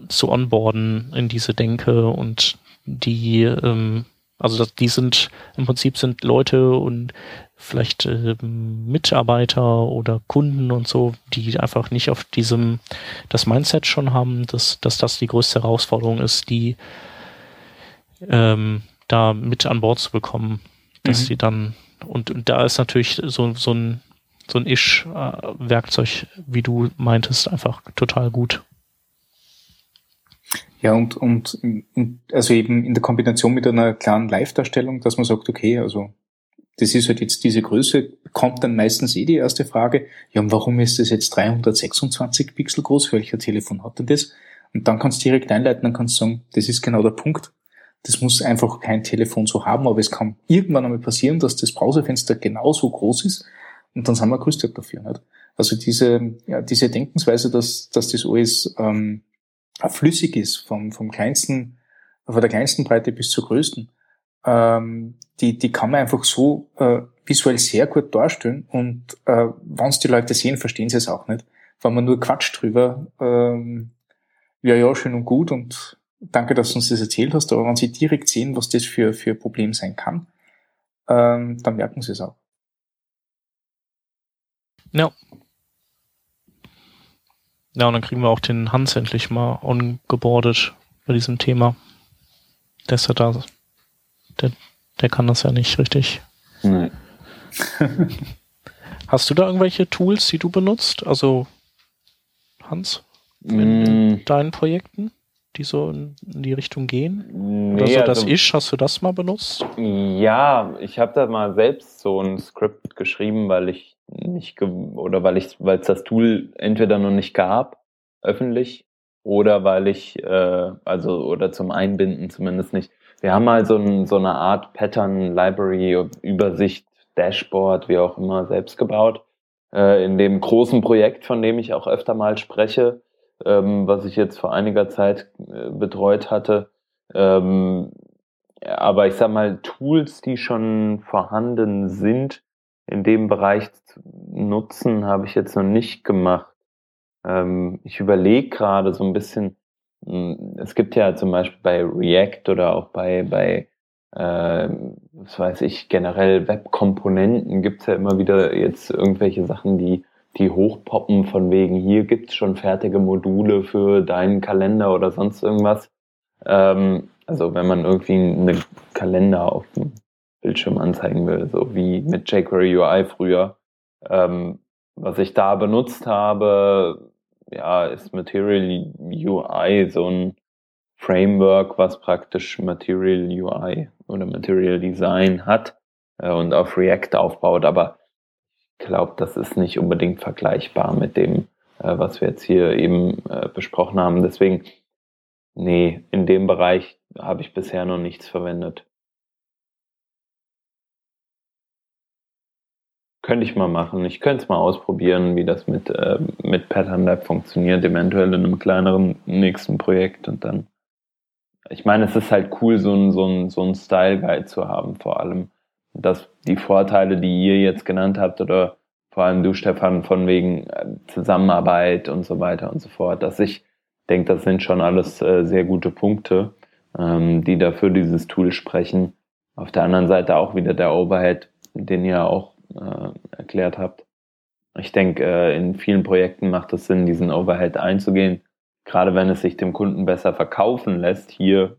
zu onboarden in diese Denke und die, ähm, also das, die sind im Prinzip sind Leute und vielleicht äh, Mitarbeiter oder Kunden und so, die einfach nicht auf diesem das Mindset schon haben, dass, dass das die größte Herausforderung ist, die ähm, da mit an Bord zu bekommen, dass mhm. die dann und, und da ist natürlich so, so ein so ein Ish-Werkzeug, wie du meintest, einfach total gut. Ja, und, und also eben in der Kombination mit einer klaren Live-Darstellung, dass man sagt, okay, also das ist halt jetzt diese Größe, kommt dann meistens eh die erste Frage, ja, und warum ist das jetzt 326 Pixel groß? Welcher Telefon hat denn das? Und dann kannst du direkt einleiten, dann kannst du sagen, das ist genau der Punkt. Das muss einfach kein Telefon so haben, aber es kann irgendwann einmal passieren, dass das Browserfenster genauso groß ist und dann sind wir gerüstet dafür. Nicht? Also diese, ja, diese Denkensweise, dass, dass das alles ähm, flüssig ist, vom, vom kleinsten, von der kleinsten Breite bis zur größten, ähm, die, die kann man einfach so äh, visuell sehr gut darstellen und äh, wenn die Leute sehen, verstehen sie es auch nicht. Wenn man nur quatscht drüber, ähm, ja, ja, schön und gut und danke, dass du uns das erzählt hast, aber wenn sie direkt sehen, was das für, für ein Problem sein kann, ähm, dann merken sie es auch. Ja. Ja, und dann kriegen wir auch den Hans endlich mal ongeboardet bei diesem Thema. Der ist ja da. Der, der kann das ja nicht richtig. Nee. Hast du da irgendwelche Tools, die du benutzt? Also Hans? In, in mm. deinen Projekten, die so in, die Richtung gehen? Nee, Oder so das also, Ish, hast du das mal benutzt? Ja, ich habe da mal selbst so ein Skript geschrieben, weil ich nicht oder weil ich, weil es das Tool entweder noch nicht gab, öffentlich, oder weil ich, äh, also, oder zum Einbinden zumindest nicht. Wir haben mal so, ein, so eine Art Pattern Library, Übersicht, Dashboard, wie auch immer, selbst gebaut. Äh, in dem großen Projekt, von dem ich auch öfter mal spreche, ähm, was ich jetzt vor einiger Zeit äh, betreut hatte. Ähm, aber ich sag mal, Tools, die schon vorhanden sind, in dem Bereich nutzen, habe ich jetzt noch nicht gemacht. Ähm, ich überlege gerade so ein bisschen, hm, es gibt ja zum Beispiel bei React oder auch bei, bei äh, was weiß ich, generell Webkomponenten gibt's ja immer wieder jetzt irgendwelche Sachen, die, die hochpoppen von wegen, hier gibt's schon fertige Module für deinen Kalender oder sonst irgendwas. Ähm, also wenn man irgendwie einen Kalender auf dem Bildschirm anzeigen will, so wie mit jQuery UI früher. Ähm, was ich da benutzt habe, ja, ist Material UI so ein Framework, was praktisch Material UI oder Material Design hat äh, und auf React aufbaut. Aber ich glaube, das ist nicht unbedingt vergleichbar mit dem, äh, was wir jetzt hier eben äh, besprochen haben. Deswegen, nee, in dem Bereich habe ich bisher noch nichts verwendet. Könnte ich mal machen. Ich könnte es mal ausprobieren, wie das mit, äh, mit Pattern Lab funktioniert, eventuell in einem kleineren nächsten Projekt und dann. Ich meine, es ist halt cool, so ein, so ein, so ein Style Guide zu haben, vor allem. Dass die Vorteile, die ihr jetzt genannt habt, oder vor allem du, Stefan, von wegen äh, Zusammenarbeit und so weiter und so fort, dass ich denke, das sind schon alles äh, sehr gute Punkte, ähm, die dafür dieses Tool sprechen. Auf der anderen Seite auch wieder der Overhead, den ihr auch äh, erklärt habt. Ich denke, äh, in vielen Projekten macht es Sinn, diesen Overhead einzugehen. Gerade wenn es sich dem Kunden besser verkaufen lässt. Hier,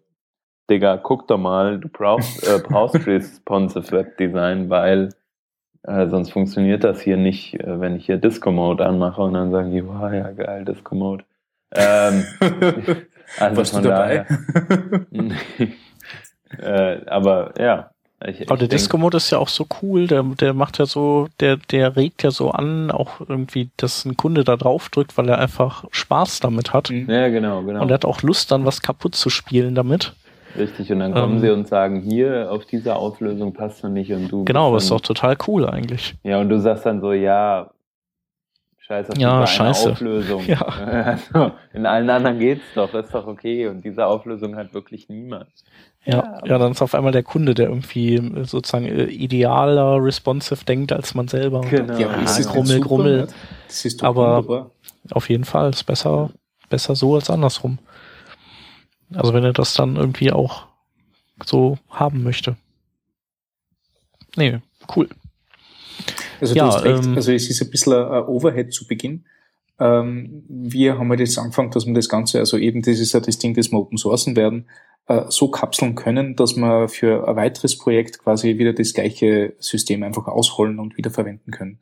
Digga, guck doch mal, du brauchst, äh, brauchst responsive Webdesign, weil äh, sonst funktioniert das hier nicht, äh, wenn ich hier Disco Mode anmache und dann sagen die, wow, ja geil, Disco Mode. Ähm, also Warst von du dabei? Daher, äh, aber ja, ich, Aber der Disco-Mode ist ja auch so cool, der, der macht ja so, der, der regt ja so an, auch irgendwie, dass ein Kunde da drauf drückt, weil er einfach Spaß damit hat. Mhm. Ja, genau, genau. Und er hat auch Lust, dann was kaputt zu spielen damit. Richtig, und dann kommen ähm, sie und sagen, hier, auf dieser Auflösung passt du nicht und du. Genau, das ist doch total cool eigentlich. Ja, und du sagst dann so, ja, scheiß auf ja, scheiße. Auflösung. Ja. Also, in allen anderen geht's doch, ist doch okay. Und diese Auflösung hat wirklich niemand. Ja, ja, dann ist auf einmal der Kunde, der irgendwie sozusagen äh, idealer responsive denkt als man selber. Genau. Ja, ja, grummel, grummel. Das ist doch aber wunderbar. auf jeden Fall ist besser, besser so als andersrum. Also wenn er das dann irgendwie auch so haben möchte. Nee, cool. Also, ja, recht, ähm, also es ist ein bisschen ein Overhead zu Beginn. Ähm, wir haben halt jetzt angefangen, dass wir das Ganze, also eben das ist ja das Ding, das wir open sourcen werden, äh, so kapseln können, dass wir für ein weiteres Projekt quasi wieder das gleiche System einfach ausrollen und wiederverwenden können.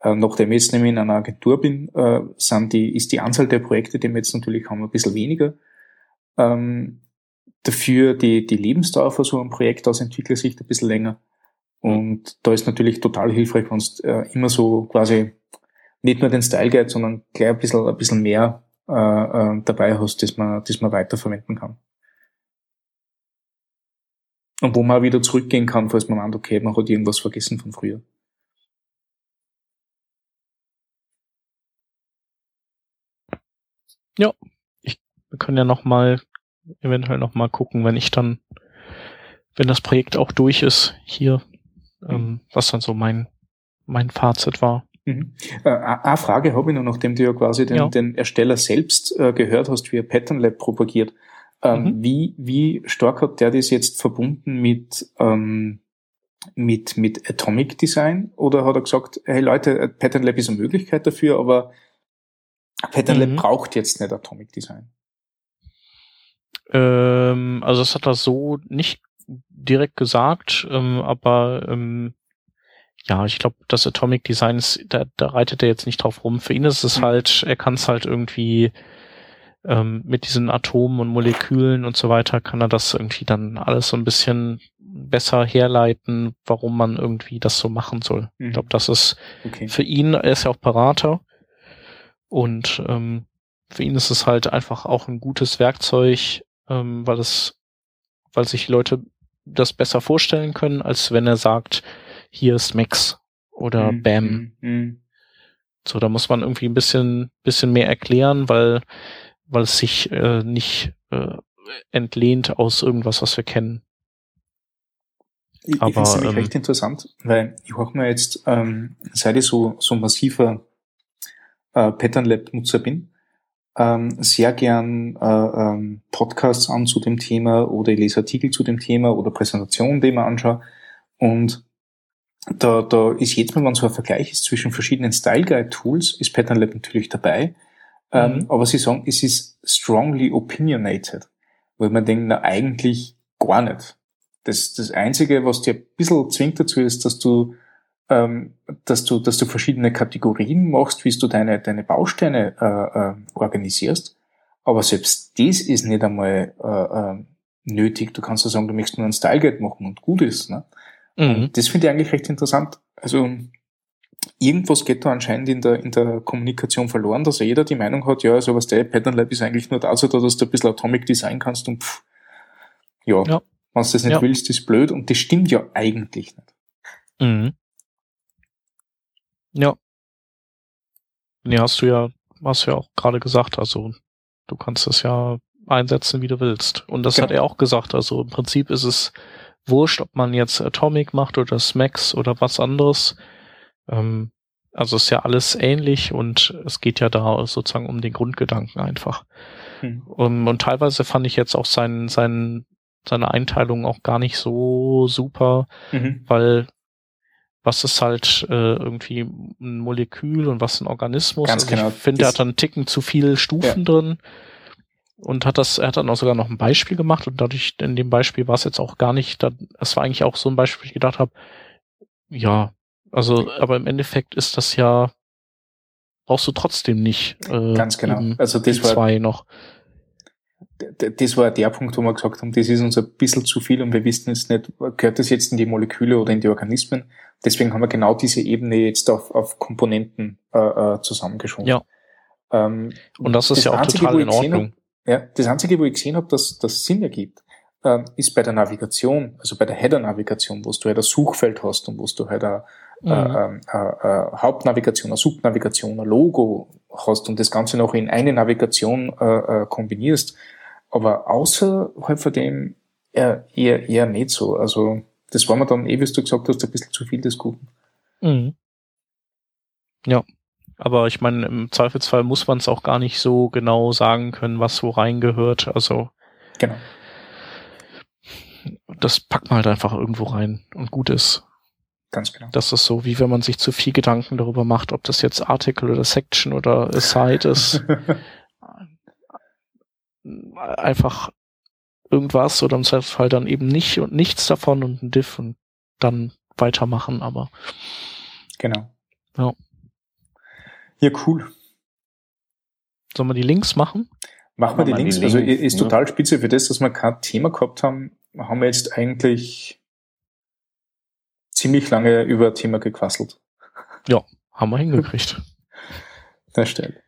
Äh, nachdem ich jetzt nämlich in einer Agentur bin, äh, sind die, ist die Anzahl der Projekte, die wir jetzt natürlich haben, ein bisschen weniger. Ähm, dafür die, die Lebensdauer von so einem Projekt aus Entwicklersicht ein bisschen länger. Und da ist natürlich total hilfreich, wenn du äh, immer so quasi nicht nur den Style Guide, sondern gleich ein bisschen, ein bisschen mehr äh, äh, dabei hast, das man, das man weiterverwenden kann. Und wo man wieder zurückgehen kann, falls man meint, okay, man hat irgendwas vergessen von früher. Ja, ich, wir können ja noch mal eventuell noch mal gucken, wenn ich dann, wenn das Projekt auch durch ist, hier, ähm, mhm. was dann so mein mein Fazit war. Mhm. Äh, eine Frage habe ich noch, nachdem du ja quasi den, ja. den Ersteller selbst äh, gehört hast, wie er Pattern Lab propagiert. Ähm, mhm. wie, wie stark hat der das jetzt verbunden mit, ähm, mit, mit Atomic Design? Oder hat er gesagt, hey Leute, Pattern Lab ist eine Möglichkeit dafür, aber Pattern Lab mhm. braucht jetzt nicht Atomic Design? Ähm, also das hat er so nicht direkt gesagt, ähm, aber ähm, ja, ich glaube, das Atomic Designs, da, da reitet er jetzt nicht drauf rum. Für ihn ist es mhm. halt, er kann es halt irgendwie ähm, mit diesen Atomen und Molekülen und so weiter, kann er das irgendwie dann alles so ein bisschen besser herleiten, warum man irgendwie das so machen soll. Mhm. Ich glaube, das ist okay. für ihn, er ist ja auch Berater und ähm, für ihn ist es halt einfach auch ein gutes Werkzeug, ähm, weil es, weil sich Leute das besser vorstellen können, als wenn er sagt, hier ist Max oder mhm. Bam. Mhm. So, da muss man irgendwie ein bisschen, bisschen mehr erklären, weil, weil es sich äh, nicht äh, entlehnt aus irgendwas, was wir kennen. Ich, Aber, ich finde es nämlich ähm, recht interessant, weil ich auch mir jetzt, ähm, seit ich so, so massiver äh, Pattern Lab Nutzer bin, ähm, sehr gern äh, ähm, Podcasts an zu dem Thema oder ich lese Artikel zu dem Thema oder Präsentationen, die ich mir anschaue. Und da, da ist jetzt Mal, wenn so ein Vergleich ist zwischen verschiedenen Style Guide Tools, ist Pattern Lab natürlich dabei. Ähm, mhm. aber sie sagen, es ist strongly opinionated. Weil man denkt, na eigentlich gar nicht. Das, das Einzige, was dir ein bisschen zwingt dazu, ist, dass du ähm, dass du, dass du verschiedene Kategorien machst, wie du deine, deine Bausteine äh, äh, organisierst. Aber selbst das ist nicht einmal äh, äh, nötig. Du kannst ja sagen, du möchtest nur ein Style Guide machen und gut ist. Ne? Mhm. Das finde ich eigentlich recht interessant. Also irgendwas geht da anscheinend in der, in der Kommunikation verloren, dass jeder die Meinung hat, ja, also was der Pattern Lab ist eigentlich nur dazu da, dass du ein bisschen Atomic Design kannst und pff, ja, ja. wenn du das nicht ja. willst, ist blöd und das stimmt ja eigentlich nicht. Mhm. Ja. Nee, hast du ja, hast du ja auch gerade gesagt, also du kannst es ja einsetzen, wie du willst. Und das genau. hat er auch gesagt. Also im Prinzip ist es wurscht, ob man jetzt Atomic macht oder Smacks oder was anderes. Ähm, also ist ja alles ähnlich und es geht ja da sozusagen um den Grundgedanken einfach. Hm. Um, und teilweise fand ich jetzt auch sein, sein, seine Einteilung auch gar nicht so super, mhm. weil was ist halt äh, irgendwie ein Molekül und was ein Organismus. Ganz also genau. Ich finde, er hat dann einen Ticken zu viele Stufen ja. drin und hat das, er hat dann auch sogar noch ein Beispiel gemacht und dadurch, in dem Beispiel war es jetzt auch gar nicht, das war eigentlich auch so ein Beispiel, wo ich gedacht habe, ja, also, aber im Endeffekt ist das ja, brauchst du trotzdem nicht. Äh, Ganz genau. Also das war zwei noch das war der Punkt, wo wir gesagt haben, das ist uns ein bisschen zu viel und wir wissen jetzt nicht, gehört das jetzt in die Moleküle oder in die Organismen. Deswegen haben wir genau diese Ebene jetzt auf, auf Komponenten äh, äh zusammengeschoben. Ja. Ähm, und das ist das ja auch Einzige, total in Ordnung. Hab, ja, das Einzige, wo ich gesehen habe, dass das Sinn ergibt, ähm, ist bei der Navigation, also bei der Header-Navigation, wo du halt ein Suchfeld hast und wo du halt eine, mhm. äh, äh, Hauptnavigation, eine Subnavigation, ein Logo hast und das Ganze noch in eine Navigation äh, kombinierst, aber außerhalb von dem eher, eher, eher nicht so. Also das war mir dann eh, wie du gesagt hast, ein bisschen zu viel des Guten. Mhm. Ja. Aber ich meine, im Zweifelsfall muss man es auch gar nicht so genau sagen können, was wo reingehört. Also genau. das packt man halt einfach irgendwo rein und gut ist. Ganz genau. Das ist so, wie wenn man sich zu viel Gedanken darüber macht, ob das jetzt Article oder Section oder Aside ist. einfach irgendwas oder im Zweifelsfall dann eben nicht und nichts davon und ein Diff und dann weitermachen, aber. Genau. Ja. Ja, cool. Sollen wir die Links machen? Machen wir die Links. Die also ist ja. total spitze für das, dass wir kein Thema gehabt haben, haben wir jetzt eigentlich ziemlich lange über Thema gequasselt. Ja, haben wir hingekriegt. Das stimmt.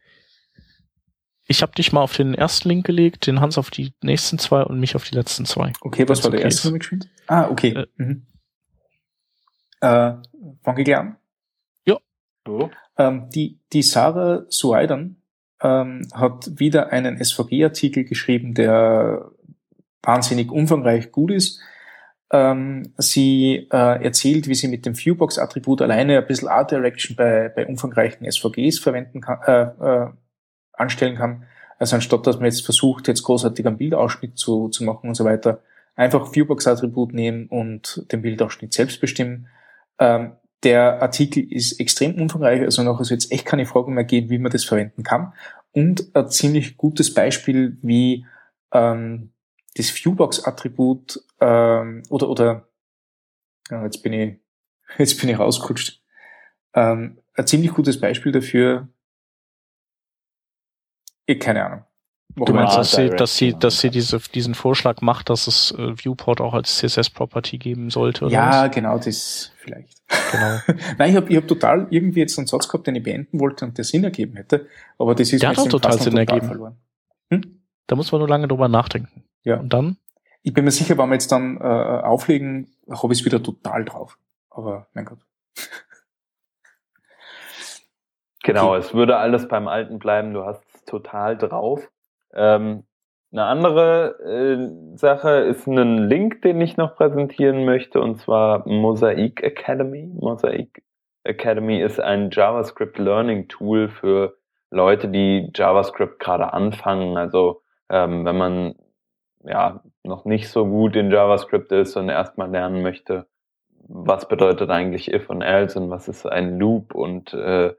Ich habe dich mal auf den ersten Link gelegt, den Hans auf die nächsten zwei und mich auf die letzten zwei. Okay, was war der erste mitgespielt? Ah, okay. Äh, mhm. äh, Fange ich gleich an? Ja. So. Ähm, die, die Sarah Suaidan ähm, hat wieder einen SVG-Artikel geschrieben, der wahnsinnig umfangreich gut ist. Ähm, sie äh, erzählt, wie sie mit dem Viewbox-Attribut alleine ein bisschen Art Direction bei, bei umfangreichen SVGs verwenden kann, äh, äh, anstellen kann. Also anstatt dass man jetzt versucht, jetzt großartig einen Bildausschnitt zu, zu machen und so weiter, einfach Viewbox-Attribut nehmen und den Bildausschnitt selbst bestimmen. Ähm, der Artikel ist extrem umfangreich, also noch also jetzt echt keine Fragen mehr geben, wie man das verwenden kann. Und ein ziemlich gutes Beispiel, wie ähm, das Viewbox-Attribut ähm, oder oder ja, jetzt bin ich jetzt bin ich rausgerutscht. Ähm, ein ziemlich gutes Beispiel dafür, ich, keine Ahnung. Du meinst, dass sie, dass sie, dass sie diese, diesen Vorschlag macht, dass es äh, Viewport auch als CSS-Property geben sollte? Oder ja, was? genau, das vielleicht. Genau. Nein, ich habe ich hab total irgendwie jetzt einen Satz gehabt, den ich beenden wollte und der Sinn ergeben hätte, aber das ist der hat auch total Sinn total ergeben. Verloren. Hm? Da muss man nur lange drüber nachdenken. Ja. Und dann? Ich bin mir sicher, wenn wir jetzt dann äh, auflegen, habe ich es wieder total drauf. Aber mein Gott. Genau, okay. es würde alles beim Alten bleiben. Du hast total drauf. Ähm, eine andere äh, Sache ist ein Link, den ich noch präsentieren möchte, und zwar Mosaic Academy. Mosaic Academy ist ein JavaScript Learning Tool für Leute, die JavaScript gerade anfangen. Also ähm, wenn man ja noch nicht so gut in JavaScript ist und erstmal lernen möchte, was bedeutet eigentlich if und else und was ist ein Loop und äh,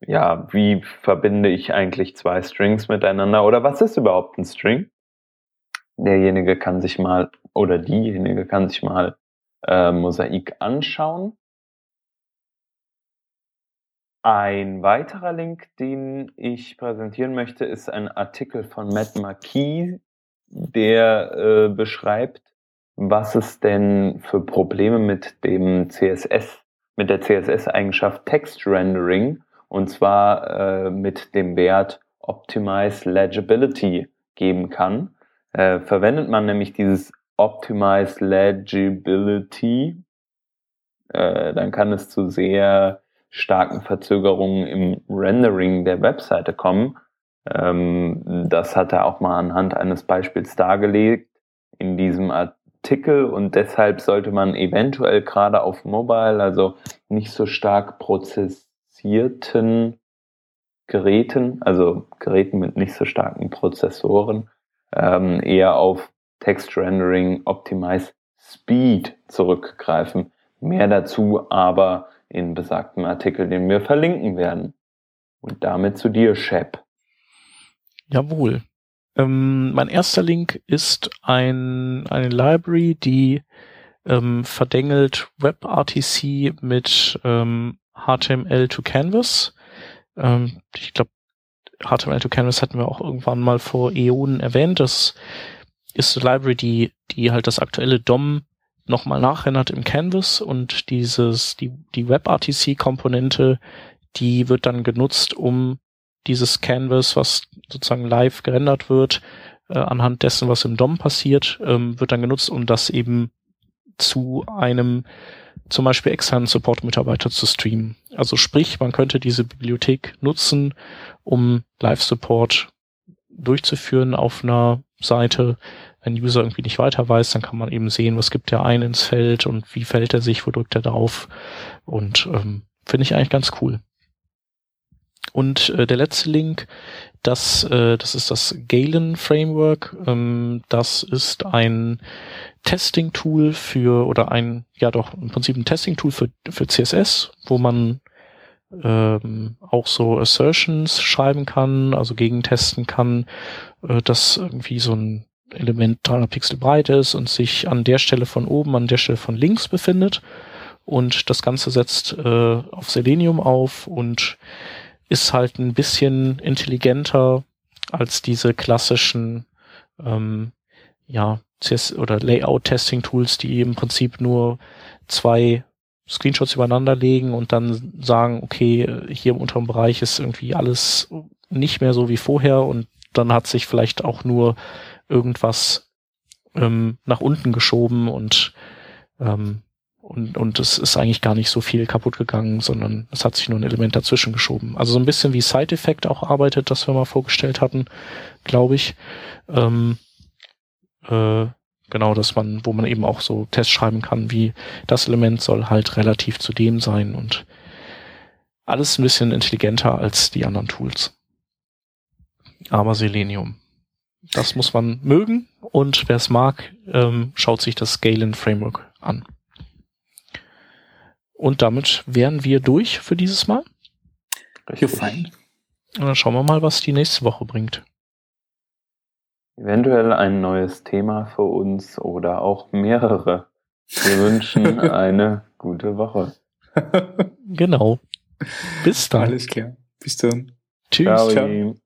ja, wie verbinde ich eigentlich zwei Strings miteinander oder was ist überhaupt ein String? Derjenige kann sich mal oder diejenige kann sich mal äh, Mosaik anschauen. Ein weiterer Link, den ich präsentieren möchte, ist ein Artikel von Matt Marquis, der äh, beschreibt, was es denn für Probleme mit dem CSS, mit der CSS-Eigenschaft Text Rendering und zwar äh, mit dem Wert Optimize Legibility geben kann. Äh, verwendet man nämlich dieses Optimize Legibility, äh, dann kann es zu sehr starken Verzögerungen im Rendering der Webseite kommen. Ähm, das hat er auch mal anhand eines Beispiels dargelegt in diesem Artikel und deshalb sollte man eventuell gerade auf Mobile, also nicht so stark prozess prozessierten Geräten, also Geräten mit nicht so starken Prozessoren, ähm, eher auf Text Rendering Optimize Speed zurückgreifen. Mehr dazu aber in besagtem Artikel, den wir verlinken werden. Und damit zu dir, Shep. Jawohl. Ähm, mein erster Link ist ein, eine Library, die ähm, verdengelt WebRTC mit ähm, HTML to Canvas. Ähm, ich glaube, HTML to Canvas hatten wir auch irgendwann mal vor Äonen erwähnt. Das ist eine Library, die, die halt das aktuelle DOM nochmal nachrendert im Canvas und dieses, die, die WebRTC-Komponente, die wird dann genutzt, um dieses Canvas, was sozusagen live gerendert wird, äh, anhand dessen, was im DOM passiert, ähm, wird dann genutzt, um das eben zu einem zum Beispiel externen Support-Mitarbeiter zu streamen. Also sprich, man könnte diese Bibliothek nutzen, um Live-Support durchzuführen auf einer Seite. Wenn ein User irgendwie nicht weiter weiß, dann kann man eben sehen, was gibt er ein ins Feld und wie fällt er sich, wo drückt er drauf. Und ähm, finde ich eigentlich ganz cool. Und äh, der letzte Link, das, äh, das ist das Galen Framework. Ähm, das ist ein Testing-Tool für, oder ein, ja doch, im Prinzip ein Testing-Tool für, für CSS, wo man ähm, auch so Assertions schreiben kann, also gegentesten kann, äh, dass irgendwie so ein Element 300 Pixel breit ist und sich an der Stelle von oben, an der Stelle von links befindet. Und das Ganze setzt äh, auf Selenium auf und ist halt ein bisschen intelligenter als diese klassischen ähm, ja, CS oder Layout-Testing-Tools, die im Prinzip nur zwei Screenshots übereinander legen und dann sagen, okay, hier im unteren Bereich ist irgendwie alles nicht mehr so wie vorher und dann hat sich vielleicht auch nur irgendwas ähm, nach unten geschoben und ähm, und, und es ist eigentlich gar nicht so viel kaputt gegangen, sondern es hat sich nur ein Element dazwischen geschoben. Also so ein bisschen wie Side Effect auch arbeitet, das wir mal vorgestellt hatten, glaube ich. Ähm, äh, genau, dass man, wo man eben auch so Tests schreiben kann, wie das Element soll halt relativ zu dem sein und alles ein bisschen intelligenter als die anderen Tools. Aber Selenium. Das muss man mögen und wer es mag, ähm, schaut sich das Galen Framework an. Und damit wären wir durch für dieses Mal. Ja, fein. Und dann schauen wir mal, was die nächste Woche bringt. Eventuell ein neues Thema für uns oder auch mehrere. Wir wünschen eine gute Woche. genau. Bis dann. Alles klar. Bis dann. Tschüss. Ciao. Ciao.